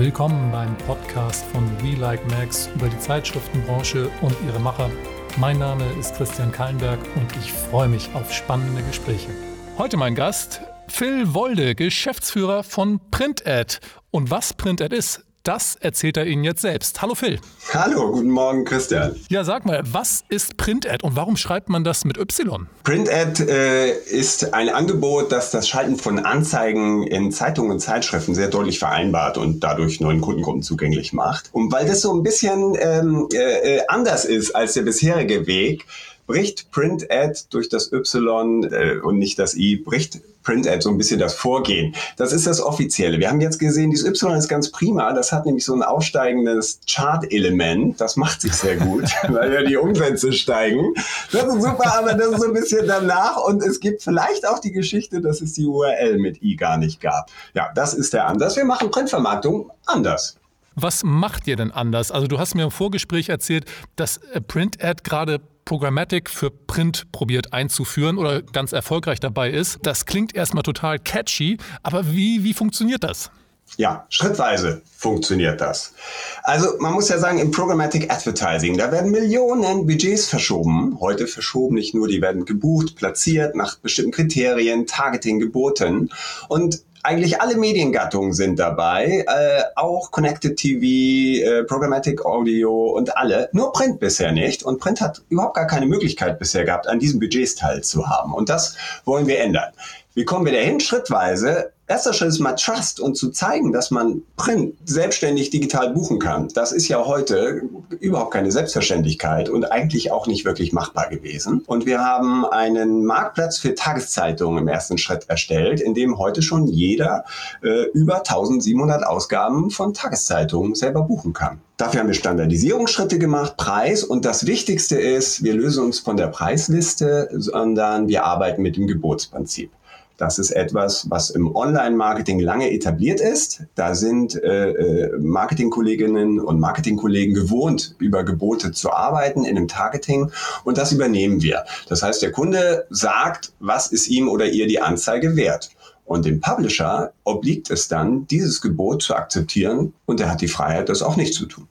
Willkommen beim Podcast von We Like Max über die Zeitschriftenbranche und ihre Macher. Mein Name ist Christian Kallenberg und ich freue mich auf spannende Gespräche. Heute mein Gast Phil Wolde, Geschäftsführer von PrintAd. Und was PrintAd ist, das erzählt er Ihnen jetzt selbst. Hallo Phil. Hallo, guten Morgen Christian. Ja, sag mal, was ist Print-Ad und warum schreibt man das mit Y? Print-Ad äh, ist ein Angebot, das das Schalten von Anzeigen in Zeitungen und Zeitschriften sehr deutlich vereinbart und dadurch neuen Kundengruppen zugänglich macht. Und weil das so ein bisschen ähm, äh, äh anders ist als der bisherige Weg, bricht Print Ad durch das Y äh, und nicht das I, bricht Print Ad so ein bisschen das Vorgehen. Das ist das Offizielle. Wir haben jetzt gesehen, dieses Y ist ganz prima. Das hat nämlich so ein aufsteigendes Chart-Element. Das macht sich sehr gut, weil ja die Umsätze steigen. Das ist super, aber das ist so ein bisschen danach. Und es gibt vielleicht auch die Geschichte, dass es die URL mit I gar nicht gab. Ja, das ist der Ansatz. Wir machen Printvermarktung anders. Was macht ihr denn anders? Also du hast mir im Vorgespräch erzählt, dass äh, Print Ad gerade Programmatic für Print probiert einzuführen oder ganz erfolgreich dabei ist. Das klingt erstmal total catchy, aber wie, wie funktioniert das? Ja, schrittweise funktioniert das. Also man muss ja sagen, im Programmatic Advertising, da werden Millionen Budgets verschoben. Heute verschoben nicht nur, die werden gebucht, platziert nach bestimmten Kriterien, Targeting geboten. Und eigentlich alle Mediengattungen sind dabei, äh, auch Connected TV, äh, Programmatic Audio und alle. Nur Print bisher nicht. Und Print hat überhaupt gar keine Möglichkeit bisher gehabt, an diesen Budgets teilzuhaben. Und das wollen wir ändern. Wie kommen wir dahin? Schrittweise Erster Schritt ist mal Trust und zu zeigen, dass man Print selbstständig digital buchen kann. Das ist ja heute überhaupt keine Selbstverständlichkeit und eigentlich auch nicht wirklich machbar gewesen. Und wir haben einen Marktplatz für Tageszeitungen im ersten Schritt erstellt, in dem heute schon jeder äh, über 1700 Ausgaben von Tageszeitungen selber buchen kann. Dafür haben wir Standardisierungsschritte gemacht, Preis und das Wichtigste ist, wir lösen uns von der Preisliste, sondern wir arbeiten mit dem Gebotsprinzip. Das ist etwas, was im Online-Marketing lange etabliert ist. Da sind äh, äh, Marketingkolleginnen und Marketingkollegen gewohnt, über Gebote zu arbeiten in einem Targeting und das übernehmen wir. Das heißt, der Kunde sagt, was ist ihm oder ihr die Anzeige wert. Und dem Publisher obliegt es dann, dieses Gebot zu akzeptieren und er hat die Freiheit, das auch nicht zu tun.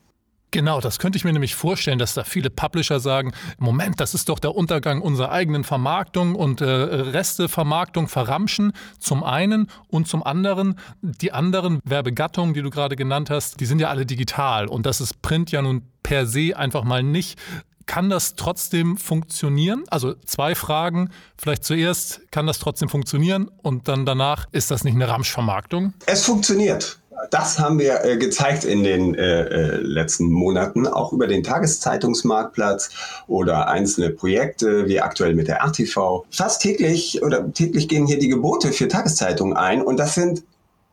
Genau, das könnte ich mir nämlich vorstellen, dass da viele Publisher sagen, Moment, das ist doch der Untergang unserer eigenen Vermarktung und äh, Restevermarktung verramschen zum einen und zum anderen, die anderen Werbegattungen, die du gerade genannt hast, die sind ja alle digital und das ist Print ja nun per se einfach mal nicht. Kann das trotzdem funktionieren? Also zwei Fragen. Vielleicht zuerst, kann das trotzdem funktionieren? Und dann danach, ist das nicht eine Ramschvermarktung? Es funktioniert das haben wir äh, gezeigt in den äh, äh, letzten Monaten, auch über den Tageszeitungsmarktplatz oder einzelne Projekte, wie aktuell mit der RTV. Fast täglich oder täglich gehen hier die Gebote für Tageszeitungen ein und das sind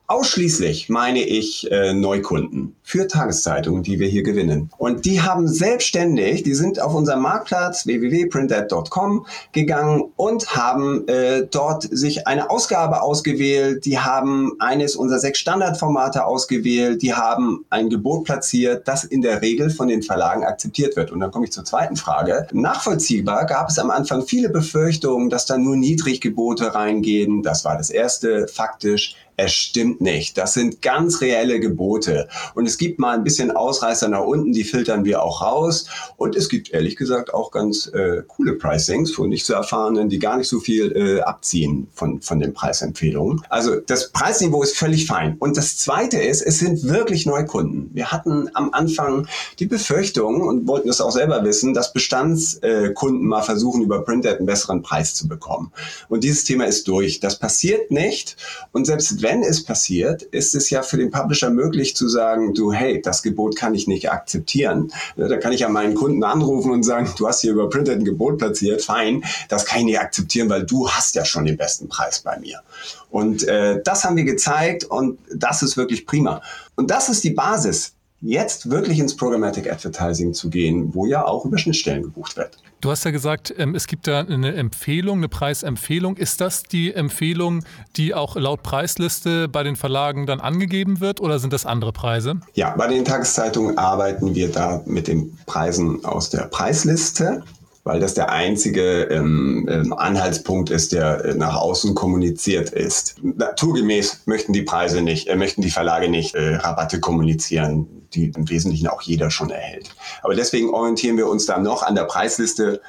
Ausschließlich meine ich äh, Neukunden für Tageszeitungen, die wir hier gewinnen. Und die haben selbstständig, die sind auf unserem Marktplatz www.printat.com gegangen und haben äh, dort sich eine Ausgabe ausgewählt. Die haben eines unserer sechs Standardformate ausgewählt. Die haben ein Gebot platziert, das in der Regel von den Verlagen akzeptiert wird. Und dann komme ich zur zweiten Frage. Nachvollziehbar gab es am Anfang viele Befürchtungen, dass da nur Niedriggebote reingehen. Das war das erste. Faktisch es stimmt nicht. Das sind ganz reelle Gebote. Und es gibt mal ein bisschen Ausreißer nach unten, die filtern wir auch raus. Und es gibt ehrlich gesagt auch ganz äh, coole Pricings von nicht so erfahrenen, die gar nicht so viel äh, abziehen von, von den Preisempfehlungen. Also das Preisniveau ist völlig fein. Und das Zweite ist, es sind wirklich Neukunden. Wir hatten am Anfang die Befürchtung und wollten es auch selber wissen, dass Bestandskunden äh, mal versuchen, über Printed einen besseren Preis zu bekommen. Und dieses Thema ist durch. Das passiert nicht. Und selbst wenn es passiert, ist es ja für den Publisher möglich zu sagen, du, hey, das Gebot kann ich nicht akzeptieren. Da kann ich ja meinen Kunden anrufen und sagen, du hast hier über Printed ein Gebot platziert, fein, das kann ich nicht akzeptieren, weil du hast ja schon den besten Preis bei mir. Und äh, das haben wir gezeigt und das ist wirklich prima. Und das ist die Basis jetzt wirklich ins Programmatic Advertising zu gehen, wo ja auch über Schnittstellen gebucht wird. Du hast ja gesagt, ähm, es gibt da eine Empfehlung, eine Preisempfehlung. Ist das die Empfehlung, die auch laut Preisliste bei den Verlagen dann angegeben wird oder sind das andere Preise? Ja, bei den Tageszeitungen arbeiten wir da mit den Preisen aus der Preisliste weil das der einzige ähm, ähm Anhaltspunkt ist, der äh, nach außen kommuniziert ist. Naturgemäß möchten die Preise nicht, äh, möchten die Verlage nicht äh, Rabatte kommunizieren, die im Wesentlichen auch jeder schon erhält. Aber deswegen orientieren wir uns dann noch an der Preisliste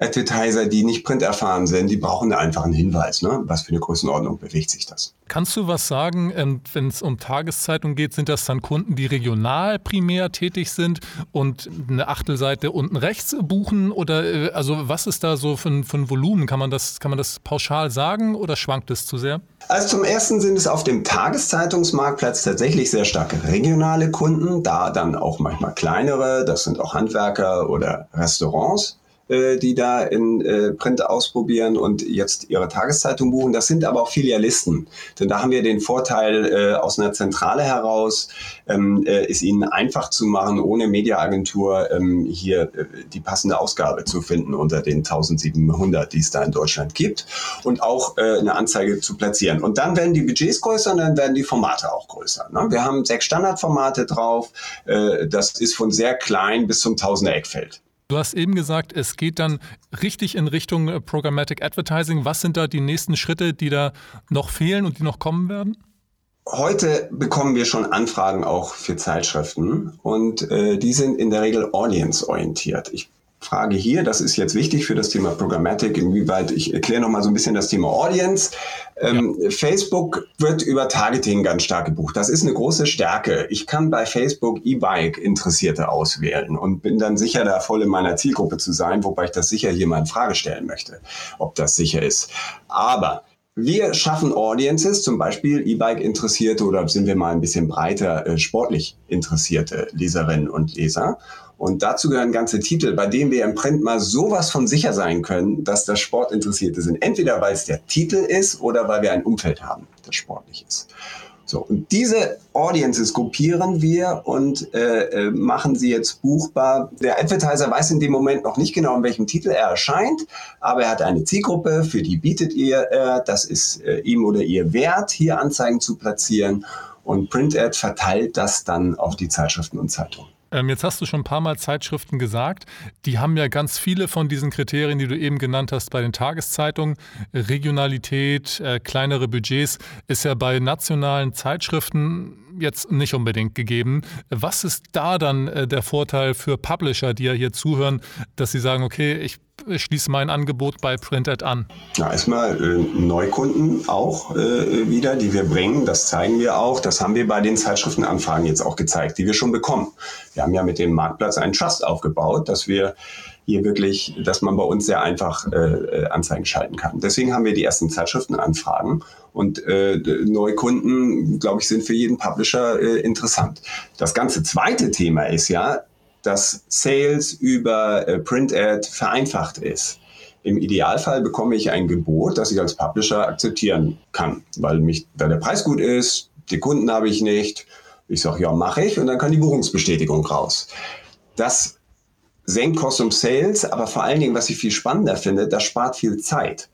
Advertiser, die nicht printerfahren sind, die brauchen einfach einen Hinweis. Ne? Was für eine Größenordnung bewegt sich das? Kannst du was sagen, ähm, wenn es um Tageszeitung geht, sind das dann Kunden, die regional primär tätig sind und eine Achtelseite unten rechts buchen? Oder äh, also was ist da so für, für ein Volumen? Kann man, das, kann man das pauschal sagen oder schwankt es zu sehr? Also zum ersten sind es auf dem Tageszeitungsmarktplatz tatsächlich sehr starke regionale Kunden, da dann auch manchmal kleinere, das sind auch Handwerker oder Restaurants. Äh, die da in äh, Print ausprobieren und jetzt ihre Tageszeitung buchen. Das sind aber auch Filialisten. Denn da haben wir den Vorteil äh, aus einer Zentrale heraus, ähm, äh, es ihnen einfach zu machen, ohne Mediaagentur ähm, hier äh, die passende Ausgabe zu finden unter den 1700, die es da in Deutschland gibt und auch äh, eine Anzeige zu platzieren. Und dann werden die Budgets größer und dann werden die Formate auch größer. Ne? Wir haben sechs Standardformate drauf. Äh, das ist von sehr klein bis zum Tausender Eckfeld. Du hast eben gesagt, es geht dann richtig in Richtung äh, Programmatic Advertising. Was sind da die nächsten Schritte, die da noch fehlen und die noch kommen werden? Heute bekommen wir schon Anfragen auch für Zeitschriften und äh, die sind in der Regel audience-orientiert. Ich Frage hier, das ist jetzt wichtig für das Thema Programmatic, inwieweit ich erkläre noch mal so ein bisschen das Thema Audience. Ähm, ja. Facebook wird über Targeting ganz stark gebucht. Das ist eine große Stärke. Ich kann bei Facebook E-Bike Interessierte auswählen und bin dann sicher, da voll in meiner Zielgruppe zu sein, wobei ich das sicher hier mal in Frage stellen möchte, ob das sicher ist. Aber wir schaffen Audiences, zum Beispiel E-Bike-Interessierte oder sind wir mal ein bisschen breiter äh, sportlich interessierte Leserinnen und Leser. Und dazu gehören ganze Titel, bei denen wir im Print mal sowas von sicher sein können, dass das Sportinteressierte sind. Entweder weil es der Titel ist oder weil wir ein Umfeld haben, das sportlich ist. So, und diese Audiences gruppieren wir und äh, äh, machen sie jetzt buchbar. Der Advertiser weiß in dem Moment noch nicht genau, in welchem Titel er erscheint, aber er hat eine Zielgruppe, für die bietet ihr, äh, das ist äh, ihm oder ihr wert, hier Anzeigen zu platzieren. Und PrintAd verteilt das dann auf die Zeitschriften und Zeitungen. Ähm, jetzt hast du schon ein paar Mal Zeitschriften gesagt. Die haben ja ganz viele von diesen Kriterien, die du eben genannt hast, bei den Tageszeitungen. Regionalität, äh, kleinere Budgets ist ja bei nationalen Zeitschriften jetzt nicht unbedingt gegeben. Was ist da dann äh, der Vorteil für Publisher, die ja hier zuhören, dass sie sagen, okay, ich schließe mein Angebot bei Printed an? Ja, erstmal äh, Neukunden auch äh, wieder, die wir bringen. Das zeigen wir auch. Das haben wir bei den Zeitschriftenanfragen jetzt auch gezeigt, die wir schon bekommen. Wir haben ja mit dem Marktplatz einen Trust aufgebaut, dass wir hier wirklich, dass man bei uns sehr einfach äh, äh, Anzeigen schalten kann. Deswegen haben wir die ersten Zeitschriftenanfragen und äh, Neukunden, glaube ich, sind für jeden Publisher äh, interessant. Das ganze zweite Thema ist ja, dass Sales über äh, Print Ad vereinfacht ist. Im Idealfall bekomme ich ein Gebot, das ich als Publisher akzeptieren kann, weil, mich, weil der Preis gut ist, die Kunden habe ich nicht. Ich sage, ja, mache ich und dann kann die Buchungsbestätigung raus. Das senkt Cost of Sales, aber vor allen Dingen, was ich viel spannender finde, das spart viel Zeit.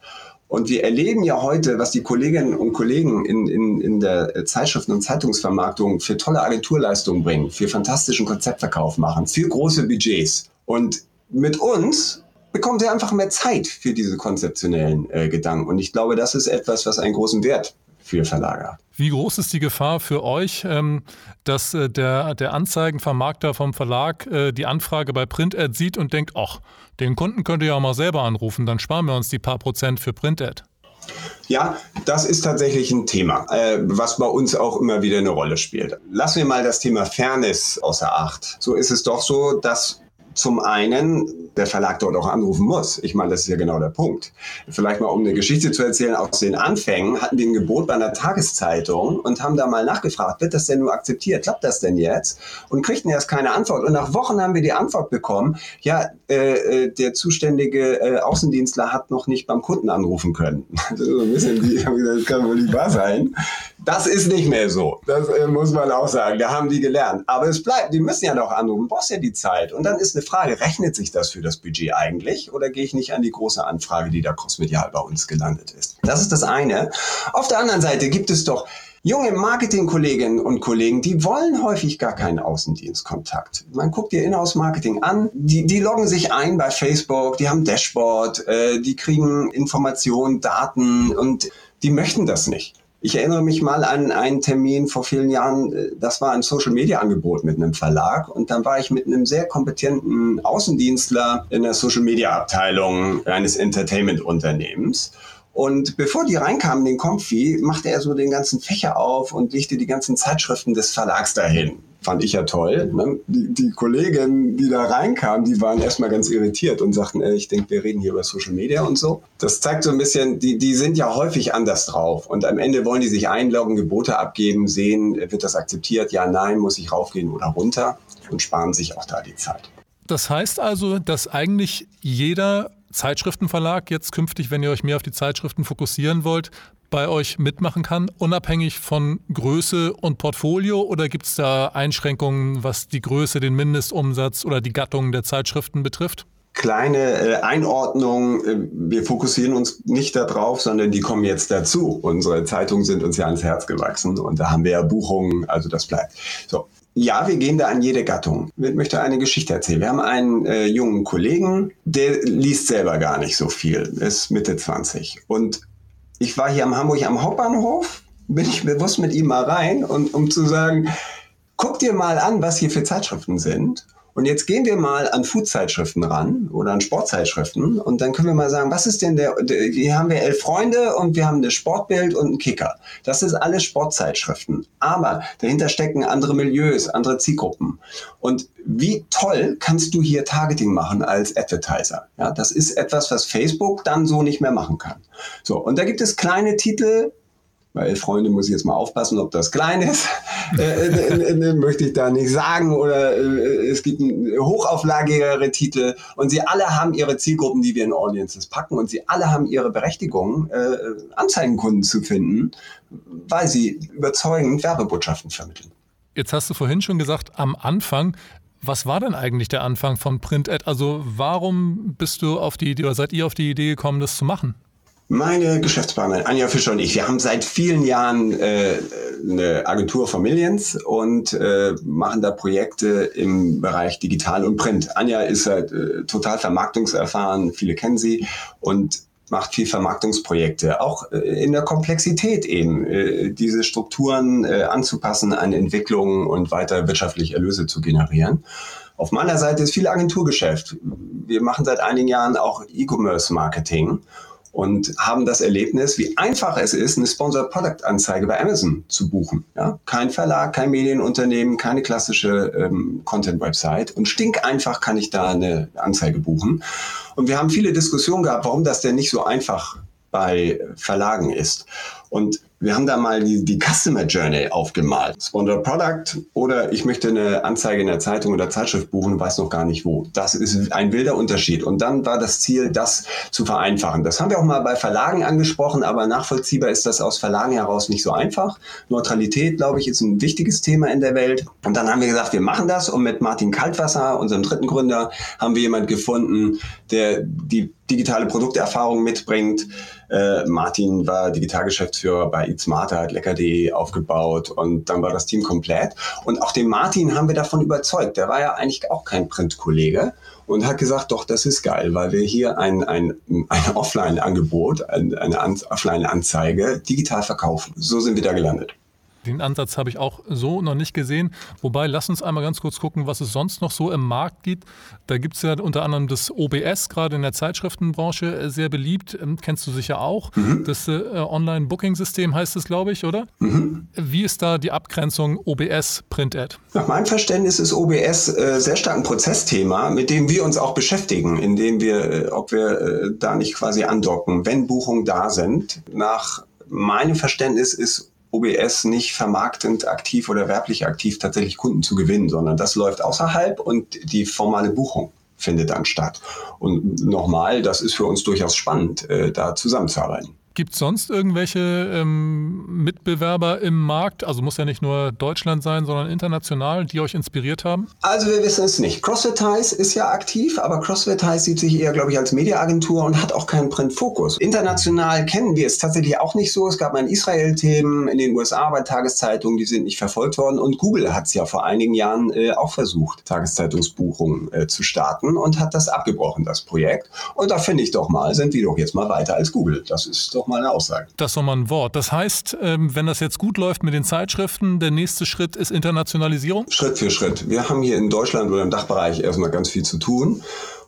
Und wir erleben ja heute, was die Kolleginnen und Kollegen in, in, in der Zeitschriften- und Zeitungsvermarktung für tolle Agenturleistungen bringen, für fantastischen Konzeptverkauf machen, für große Budgets. Und mit uns bekommen sie einfach mehr Zeit für diese konzeptionellen äh, Gedanken. Und ich glaube, das ist etwas, was einen großen Wert für Verlage hat. Wie groß ist die Gefahr für euch, ähm, dass äh, der, der Anzeigenvermarkter vom Verlag äh, die Anfrage bei Print-Ad sieht und denkt, ach, den Kunden könnt ihr ja auch mal selber anrufen, dann sparen wir uns die paar Prozent für Print-Ad? Ja, das ist tatsächlich ein Thema, äh, was bei uns auch immer wieder eine Rolle spielt. Lassen wir mal das Thema Fairness außer Acht. So ist es doch so, dass zum einen der Verlag dort auch anrufen muss. Ich meine, das ist ja genau der Punkt. Vielleicht mal, um eine Geschichte zu erzählen, aus den Anfängen hatten wir ein Gebot bei einer Tageszeitung und haben da mal nachgefragt, wird das denn nur akzeptiert? Klappt das denn jetzt? Und kriegten erst keine Antwort. Und nach Wochen haben wir die Antwort bekommen, ja, äh, äh der zuständige äh, Außendienstler hat noch nicht beim Kunden anrufen können. so ein bisschen wie, das kann wohl nicht wahr sein. Das ist nicht mehr so. Das äh, muss man auch sagen. Da haben die gelernt. Aber es bleibt, die müssen ja noch anrufen, brauchst ja die Zeit. Und dann ist eine Frage, rechnet sich das für das Budget eigentlich oder gehe ich nicht an die große Anfrage, die da crossmedial bei uns gelandet ist? Das ist das eine. Auf der anderen Seite gibt es doch Junge Marketingkolleginnen und Kollegen, die wollen häufig gar keinen Außendienstkontakt. Man guckt dir Inhouse-Marketing an, die, die loggen sich ein bei Facebook, die haben Dashboard, äh, die kriegen Informationen, Daten und die möchten das nicht. Ich erinnere mich mal an einen Termin vor vielen Jahren, äh, das war ein Social-Media-Angebot mit einem Verlag und dann war ich mit einem sehr kompetenten Außendienstler in der Social-Media-Abteilung eines Entertainment-Unternehmens. Und bevor die reinkamen, den Konfi, machte er so den ganzen Fächer auf und legte die ganzen Zeitschriften des Verlags dahin. Fand ich ja toll. Ne? Die, die Kollegen, die da reinkamen, die waren erstmal ganz irritiert und sagten, äh, ich denke, wir reden hier über Social Media und so. Das zeigt so ein bisschen, die, die sind ja häufig anders drauf. Und am Ende wollen die sich einloggen, Gebote abgeben, sehen, wird das akzeptiert, ja, nein, muss ich raufgehen oder runter und sparen sich auch da die Zeit. Das heißt also, dass eigentlich jeder Zeitschriftenverlag jetzt künftig, wenn ihr euch mehr auf die Zeitschriften fokussieren wollt, bei euch mitmachen kann, unabhängig von Größe und Portfolio? Oder gibt es da Einschränkungen, was die Größe, den Mindestumsatz oder die Gattung der Zeitschriften betrifft? Kleine äh, Einordnung, äh, wir fokussieren uns nicht darauf, sondern die kommen jetzt dazu. Unsere Zeitungen sind uns ja ans Herz gewachsen und da haben wir ja Buchungen, also das bleibt. So, ja, wir gehen da an jede Gattung. Ich möchte eine Geschichte erzählen. Wir haben einen äh, jungen Kollegen, der liest selber gar nicht so viel, ist Mitte 20. Und ich war hier am Hamburg am Hauptbahnhof, bin ich bewusst mit ihm mal rein, und, um zu sagen, guck dir mal an, was hier für Zeitschriften sind. Und jetzt gehen wir mal an Food-Zeitschriften ran oder an Sportzeitschriften und dann können wir mal sagen, was ist denn der, hier haben wir elf Freunde und wir haben eine Sportbild und einen Kicker. Das ist alles Sportzeitschriften. Aber dahinter stecken andere Milieus, andere Zielgruppen. Und wie toll kannst du hier Targeting machen als Advertiser? Ja, das ist etwas, was Facebook dann so nicht mehr machen kann. So. Und da gibt es kleine Titel, weil Freunde muss ich jetzt mal aufpassen, ob das klein ist, äh, äh, äh, möchte ich da nicht sagen. Oder es gibt hochauflagigere Titel und sie alle haben ihre Zielgruppen, die wir in Audiences packen und sie alle haben ihre Berechtigung, Anzeigenkunden zu finden, weil sie überzeugend Werbebotschaften vermitteln. Jetzt hast du vorhin schon gesagt, am Anfang was war denn eigentlich der Anfang von Print Ad? Also warum bist du auf die Idee oder seid ihr auf die Idee gekommen, das zu machen? Meine Geschäftspartnerin Anja Fischer und ich, wir haben seit vielen Jahren äh, eine Agentur for Millions und äh, machen da Projekte im Bereich Digital und Print. Anja ist halt äh, total vermarktungserfahren, viele kennen sie und macht viel Vermarktungsprojekte, auch äh, in der Komplexität eben, äh, diese Strukturen äh, anzupassen an Entwicklungen und weiter wirtschaftlich Erlöse zu generieren. Auf meiner Seite ist viel Agenturgeschäft. Wir machen seit einigen Jahren auch E-Commerce-Marketing und haben das Erlebnis, wie einfach es ist, eine Sponsored Product Anzeige bei Amazon zu buchen. Ja? Kein Verlag, kein Medienunternehmen, keine klassische ähm, Content-Website und stinkeinfach kann ich da eine Anzeige buchen. Und wir haben viele Diskussionen gehabt, warum das denn nicht so einfach bei Verlagen ist. Und wir haben da mal die, die Customer Journey aufgemalt. Sponsored Product oder ich möchte eine Anzeige in der Zeitung oder Zeitschrift buchen weiß noch gar nicht wo. Das ist ein wilder Unterschied. Und dann war das Ziel, das zu vereinfachen. Das haben wir auch mal bei Verlagen angesprochen, aber nachvollziehbar ist das aus Verlagen heraus nicht so einfach. Neutralität, glaube ich, ist ein wichtiges Thema in der Welt. Und dann haben wir gesagt, wir machen das. Und mit Martin Kaltwasser, unserem dritten Gründer, haben wir jemanden gefunden, der die digitale Produkterfahrung mitbringt. Äh, Martin war Digitalgeschäftsführer bei Eatsmarter, hat lecker.de aufgebaut und dann war das Team komplett. Und auch den Martin haben wir davon überzeugt. Der war ja eigentlich auch kein Printkollege und hat gesagt, doch, das ist geil, weil wir hier ein, ein, ein Offline-Angebot, eine Offline-Anzeige digital verkaufen. So sind wir da gelandet. Den Ansatz habe ich auch so noch nicht gesehen. Wobei, lass uns einmal ganz kurz gucken, was es sonst noch so im Markt gibt. Da gibt es ja unter anderem das OBS, gerade in der Zeitschriftenbranche äh, sehr beliebt. Ähm, kennst du sicher auch. Mhm. Das äh, Online-Booking-System heißt es, glaube ich, oder? Mhm. Wie ist da die Abgrenzung OBS-Print-Ad? Nach meinem Verständnis ist OBS äh, sehr stark ein Prozessthema, mit dem wir uns auch beschäftigen, indem wir, äh, ob wir äh, da nicht quasi andocken, wenn Buchungen da sind. Nach meinem Verständnis ist OBS nicht vermarktend aktiv oder werblich aktiv tatsächlich Kunden zu gewinnen, sondern das läuft außerhalb und die formale Buchung findet dann statt. Und nochmal, das ist für uns durchaus spannend, äh, da zusammenzuarbeiten. Gibt es sonst irgendwelche ähm, Mitbewerber im Markt, also muss ja nicht nur Deutschland sein, sondern international, die euch inspiriert haben? Also wir wissen es nicht. CrossFit ist ja aktiv, aber CrossFit sieht sich eher, glaube ich, als Mediaagentur und hat auch keinen Printfokus. International kennen wir es tatsächlich auch nicht so. Es gab mal in Israel-Themen, in den USA bei Tageszeitungen, die sind nicht verfolgt worden. Und Google hat es ja vor einigen Jahren äh, auch versucht, Tageszeitungsbuchungen äh, zu starten und hat das abgebrochen, das Projekt. Und da finde ich doch mal, sind wir doch jetzt mal weiter als Google. Das ist doch mal eine Aussage. Das ist doch mal ein Wort. Das heißt, ähm, wenn das jetzt gut läuft mit den Zeitschriften, der nächste Schritt ist Internationalisierung? Schritt für Schritt. Wir haben hier in Deutschland oder im Dachbereich erstmal ganz viel zu tun.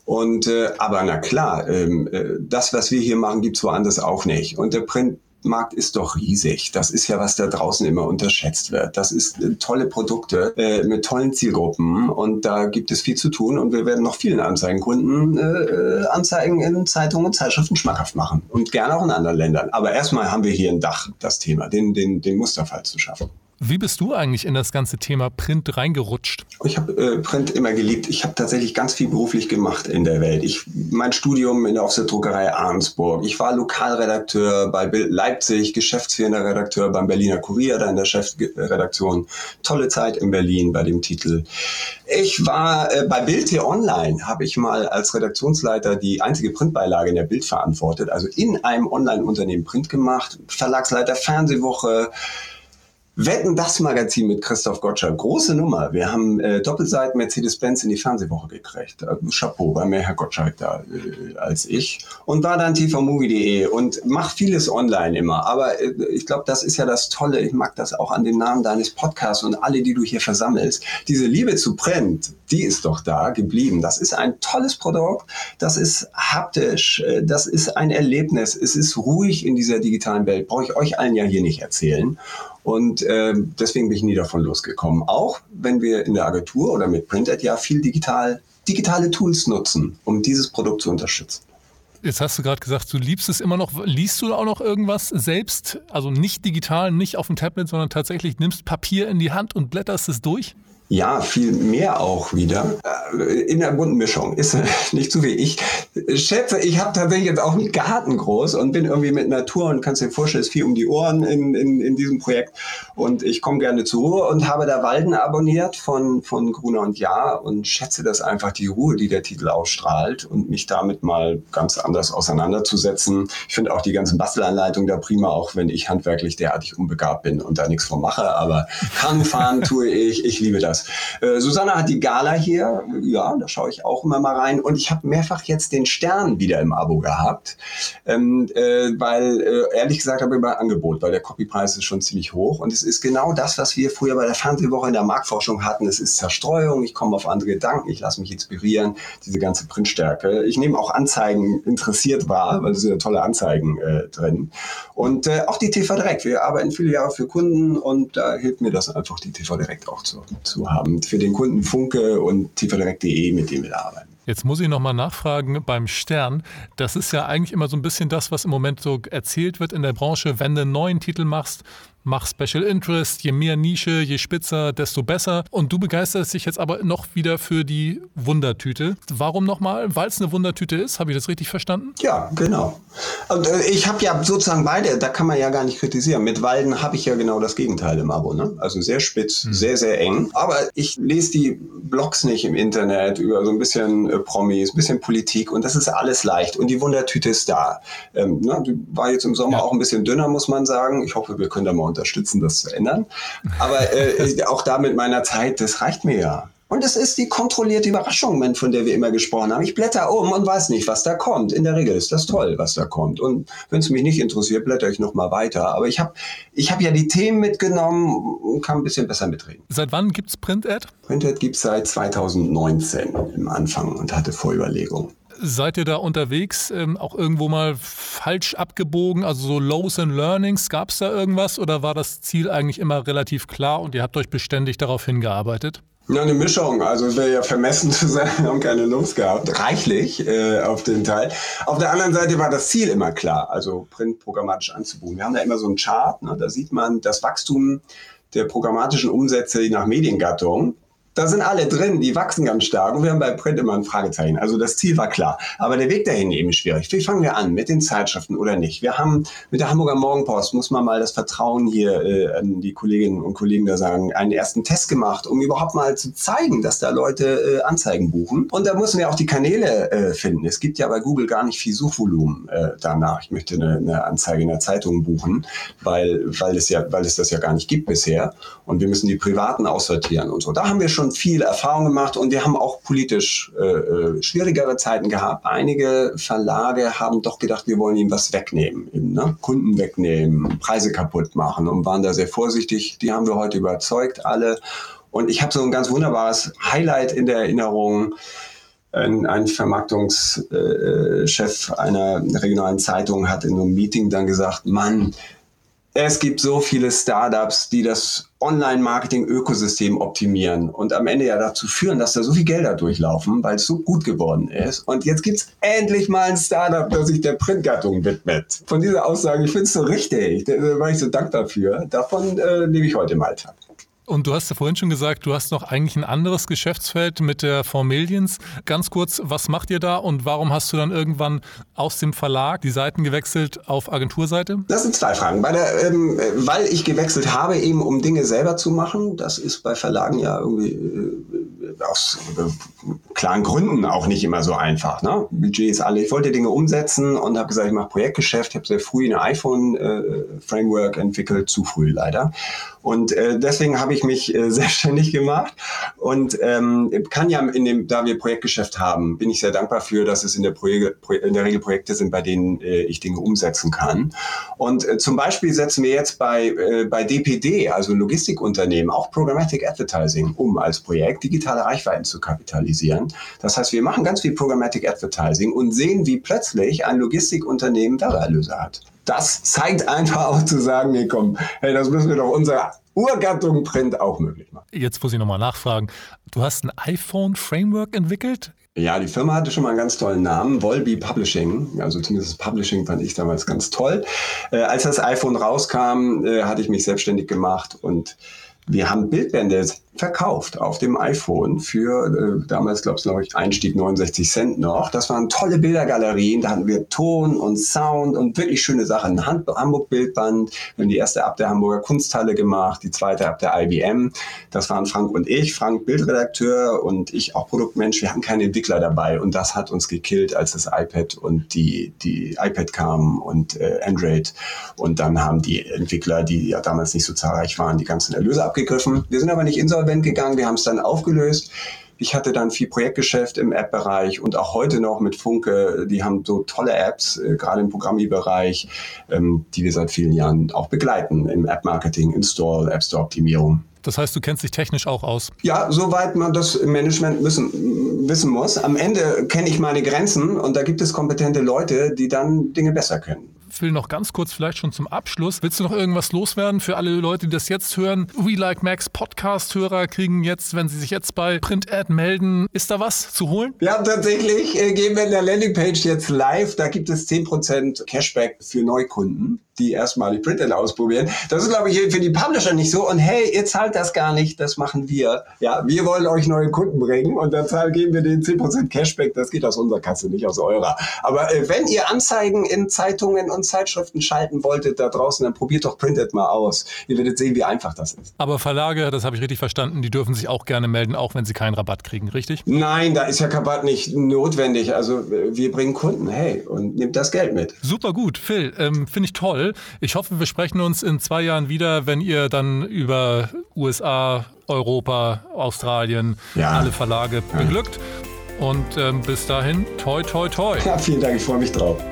Und äh, aber na klar, ähm, äh, das, was wir hier machen, gibt es woanders auch nicht. Und der Print Markt ist doch riesig. Das ist ja, was da draußen immer unterschätzt wird. Das ist äh, tolle Produkte äh, mit tollen Zielgruppen und da gibt es viel zu tun und wir werden noch vielen Anzeigenkunden äh, Anzeigen in Zeitungen und Zeitschriften schmackhaft machen und gerne auch in anderen Ländern. Aber erstmal haben wir hier ein Dach, das Thema, den, den, den Musterfall zu schaffen. Wie bist du eigentlich in das ganze Thema Print reingerutscht? Ich habe äh, Print immer geliebt. Ich habe tatsächlich ganz viel beruflich gemacht in der Welt. Ich, mein Studium in der Offset-Druckerei Arnsburg. Ich war Lokalredakteur bei Leipzig, geschäftsführender Redakteur beim Berliner Kurier, da in der Chefredaktion. Tolle Zeit in Berlin bei dem Titel. Ich war äh, bei Bild hier Online, habe ich mal als Redaktionsleiter die einzige Printbeilage in der Bild verantwortet. Also in einem Online-Unternehmen Print gemacht. Verlagsleiter Fernsehwoche. Wetten, das Magazin mit Christoph Gottschalk. Große Nummer. Wir haben äh, Doppelseiten Mercedes-Benz in die Fernsehwoche gekriegt. Äh, Chapeau, war mehr Herr Gottschalk da äh, als ich. Und war dann tvmovie.de und mach vieles online immer. Aber äh, ich glaube, das ist ja das Tolle. Ich mag das auch an dem Namen deines Podcasts und alle, die du hier versammelst. Diese Liebe zu Print, die ist doch da geblieben. Das ist ein tolles Produkt. Das ist haptisch. Äh, das ist ein Erlebnis. Es ist ruhig in dieser digitalen Welt. Brauche ich euch allen ja hier nicht erzählen. Und äh, deswegen bin ich nie davon losgekommen. Auch wenn wir in der Agentur oder mit Printed ja viel digital, digitale Tools nutzen, um dieses Produkt zu unterstützen. Jetzt hast du gerade gesagt, du liebst es immer noch. Liest du auch noch irgendwas selbst? Also nicht digital, nicht auf dem Tablet, sondern tatsächlich nimmst Papier in die Hand und blätterst es durch? Ja, viel mehr auch wieder. Äh, in der bunten Mischung. Ist nicht zu viel. Ich schätze, ich habe tatsächlich jetzt auch einen Garten groß und bin irgendwie mit Natur und kannst dir vorstellen, es ist viel um die Ohren in, in, in diesem Projekt. Und ich komme gerne zur Ruhe und habe da Walden abonniert von, von Gruner und Jahr und schätze das einfach die Ruhe, die der Titel ausstrahlt und mich damit mal ganz anders auseinanderzusetzen. Ich finde auch die ganzen Bastelanleitungen da prima, auch wenn ich handwerklich derartig unbegabt bin und da nichts von mache. Aber Kranfahren tue ich. Ich liebe das das. Äh, Susanne hat die Gala hier, ja, da schaue ich auch immer mal rein. Und ich habe mehrfach jetzt den Stern wieder im Abo gehabt, ähm, äh, weil äh, ehrlich gesagt habe ich immer Angebot, weil der Copypreis ist schon ziemlich hoch. Und es ist genau das, was wir früher bei der Fernsehwoche in der Marktforschung hatten. Es ist Zerstreuung, ich komme auf andere Gedanken, ich lasse mich inspirieren, diese ganze Printstärke. Ich nehme auch Anzeigen interessiert wahr, weil es sind ja tolle Anzeigen äh, drin. Und äh, auch die TV Direkt. Wir arbeiten viele Jahre für Kunden und da hilft mir das einfach, die TV Direkt auch zu, zu haben für den Kunden Funke und tieferdirekt.de, mit dem wir arbeiten. Jetzt muss ich nochmal nachfragen beim Stern. Das ist ja eigentlich immer so ein bisschen das, was im Moment so erzählt wird in der Branche. Wenn du einen neuen Titel machst, mach Special Interest, je mehr Nische, je spitzer, desto besser. Und du begeisterst dich jetzt aber noch wieder für die Wundertüte. Warum nochmal? Weil es eine Wundertüte ist, habe ich das richtig verstanden? Ja, genau. Und äh, ich habe ja sozusagen beide, da kann man ja gar nicht kritisieren. Mit Walden habe ich ja genau das Gegenteil im Abo. Ne? Also sehr spitz, hm. sehr, sehr eng. Aber ich lese die Blogs nicht im Internet über so ein bisschen äh, Promis, ein bisschen Politik und das ist alles leicht. Und die Wundertüte ist da. Ähm, na, die war jetzt im Sommer ja. auch ein bisschen dünner, muss man sagen. Ich hoffe, wir können da mal unterstützen, das zu ändern. Aber äh, auch da mit meiner Zeit, das reicht mir ja. Und es ist die kontrollierte Überraschung, von der wir immer gesprochen haben. Ich blätter um und weiß nicht, was da kommt. In der Regel ist das toll, was da kommt. Und wenn es mich nicht interessiert, blätter ich nochmal weiter. Aber ich habe ich hab ja die Themen mitgenommen und kann ein bisschen besser mitreden. Seit wann gibt es Print-Ad? Print-Ad gibt es seit 2019 im Anfang und hatte Vorüberlegungen. Seid ihr da unterwegs, ähm, auch irgendwo mal falsch abgebogen? Also so Lows and Learnings, gab es da irgendwas oder war das Ziel eigentlich immer relativ klar und ihr habt euch beständig darauf hingearbeitet? Ja, eine Mischung. Also es wäre ja vermessen zu sein, wir haben keine Lust gehabt. Reichlich äh, auf den Teil. Auf der anderen Seite war das Ziel immer klar, also Print programmatisch anzubuchen. Wir haben da immer so einen Chart, ne, da sieht man das Wachstum der programmatischen Umsätze nach Mediengattung Da sind alle drin, die wachsen ganz stark und wir haben bei Print immer ein Fragezeichen. Also das Ziel war klar, aber der Weg dahin eben schwierig. Wie fangen wir an? Mit den Zeitschriften oder nicht? Wir haben mit der Hamburger Morgenpost, muss man mal das Vertrauen hier äh, an die Kolleginnen und Kollegen da sagen, einen ersten Test gemacht, um überhaupt mal zu zeigen, dass da Leute äh, Anzeigen buchen. Und da müssen wir auch die Kanäle äh, finden. Es gibt ja bei Google gar nicht viel Suchvolumen äh, danach. Ich möchte eine, eine Anzeige in der Zeitung buchen, weil, weil, es ja, weil es das ja gar nicht gibt bisher. Und wir müssen die privaten aussortieren und so. Da haben wir schon viel Erfahrung gemacht und wir haben auch politisch äh, äh, schwierigere Zeiten gehabt. Einige Verlage haben doch gedacht, wir wollen ihnen was wegnehmen, eben, ne? Kunden wegnehmen, Preise kaputt machen und waren da sehr vorsichtig. Die haben wir heute überzeugt, alle. Und ich habe so ein ganz wunderbares Highlight in der Erinnerung. Ein, ein Vermarktungschef einer regionalen Zeitung hat in einem Meeting dann gesagt, Mann, es gibt so viele Startups, die das Online-Marketing-Ökosystem optimieren und am Ende ja dazu führen, dass da so viel Gelder durchlaufen, weil es so gut geworden ist. Und jetzt gibt es endlich mal ein Startup, das sich der Printgattung widmet. Von dieser Aussage, ich finde es so richtig, da war ich so dankbar für. Davon äh, nehme ich heute mal teil. Und du hast ja vorhin schon gesagt, du hast noch eigentlich ein anderes Geschäftsfeld mit der Formillions. Ganz kurz, was macht ihr da und warum hast du dann irgendwann aus dem Verlag die Seiten gewechselt auf Agenturseite? Das sind zwei Fragen. Der, ähm, weil ich gewechselt habe, eben um Dinge selber zu machen. Das ist bei Verlagen ja irgendwie äh, aus äh, klaren Gründen auch nicht immer so einfach. Ne? Budget ist alle. Ich wollte Dinge umsetzen und habe gesagt, ich mache Projektgeschäft. Ich habe sehr früh ein iPhone-Framework äh, entwickelt, zu früh leider. Und äh, deswegen habe ich mich äh, selbstständig gemacht und ähm, kann ja in dem, da wir Projektgeschäft haben, bin ich sehr dankbar für, dass es in der, Projek in der Regel Projekte sind, bei denen äh, ich Dinge umsetzen kann. Und äh, zum Beispiel setzen wir jetzt bei, äh, bei DPD, also Logistikunternehmen, auch Programmatic Advertising um als Projekt, digitale Reichweiten zu kapitalisieren. Das heißt, wir machen ganz viel Programmatic Advertising und sehen, wie plötzlich ein Logistikunternehmen Werbeerlöse hat das zeigt einfach auch zu sagen, nee, komm, hey, das müssen wir doch unserer Urgattung Print auch möglich machen. Jetzt muss ich nochmal nachfragen. Du hast ein iPhone-Framework entwickelt? Ja, die Firma hatte schon mal einen ganz tollen Namen, Volby Publishing. Also zumindest Publishing fand ich damals ganz toll. Äh, als das iPhone rauskam, äh, hatte ich mich selbstständig gemacht und wir haben Bildbände verkauft auf dem iPhone für, äh, damals glaube glaub ich, Einstieg 69 Cent noch. Das waren tolle Bildergalerien, da hatten wir Ton und Sound und wirklich schöne Sachen. Hamburg Bildband, wir haben die erste ab der Hamburger Kunsthalle gemacht, die zweite ab der IBM. Das waren Frank und ich, Frank Bildredakteur und ich auch Produktmensch. Wir hatten keine Entwickler dabei und das hat uns gekillt, als das iPad und die, die iPad kamen und äh, Android. Und dann haben die Entwickler, die ja damals nicht so zahlreich waren, die ganzen Erlöse abgegriffen. Wir sind aber nicht insolvent insolvent gegangen, wir haben es dann aufgelöst. Ich hatte dann viel Projektgeschäft im App-Bereich und auch heute noch mit Funke. Die haben so tolle Apps, äh, gerade im Programmierbereich, ähm, die wir seit vielen Jahren auch begleiten im App-Marketing, Install, App Store-Optimierung. Das heißt, du kennst dich technisch auch aus? Ja, soweit man das im Management müssen, wissen muss. Am Ende kenne ich meine Grenzen und da gibt es kompetente Leute, die dann Dinge besser können. Phil, noch ganz kurz vielleicht schon zum Abschluss. Willst du noch irgendwas loswerden für alle Leute, die das jetzt hören? We Like Max Podcast-Hörer kriegen jetzt, wenn sie sich jetzt bei Print Ad melden, ist da was zu holen? Ja, tatsächlich äh, gehen wir in der Landingpage jetzt live. Da gibt es 10% Cashback für Neukunden die erstmalig Printed ausprobieren. Das ist, glaube ich, für die Publisher nicht so. Und hey, ihr zahlt das gar nicht, das machen wir. Ja, wir wollen euch neue Kunden bringen und dann geben wir den 10% Cashback. Das geht aus unserer Kasse, nicht aus eurer. Aber äh, wenn ihr Anzeigen in Zeitungen und Zeitschriften schalten wolltet da draußen, dann probiert doch Printed mal aus. Ihr werdet sehen, wie einfach das ist. Aber Verlage, das habe ich richtig verstanden, die dürfen sich auch gerne melden, auch wenn sie keinen Rabatt kriegen, richtig? Nein, da ist ja Rabatt nicht notwendig. Also äh, wir bringen Kunden, hey, und nehmt das Geld mit. Super gut, Phil, ähm, finde ich toll. Ich hoffe, wir sprechen uns in zwei Jahren wieder, wenn ihr dann über USA, Europa, Australien, ja. alle Verlage beglückt. Und ähm, bis dahin, toi, toi, toi. Ja, vielen Dank, ich freue mich drauf.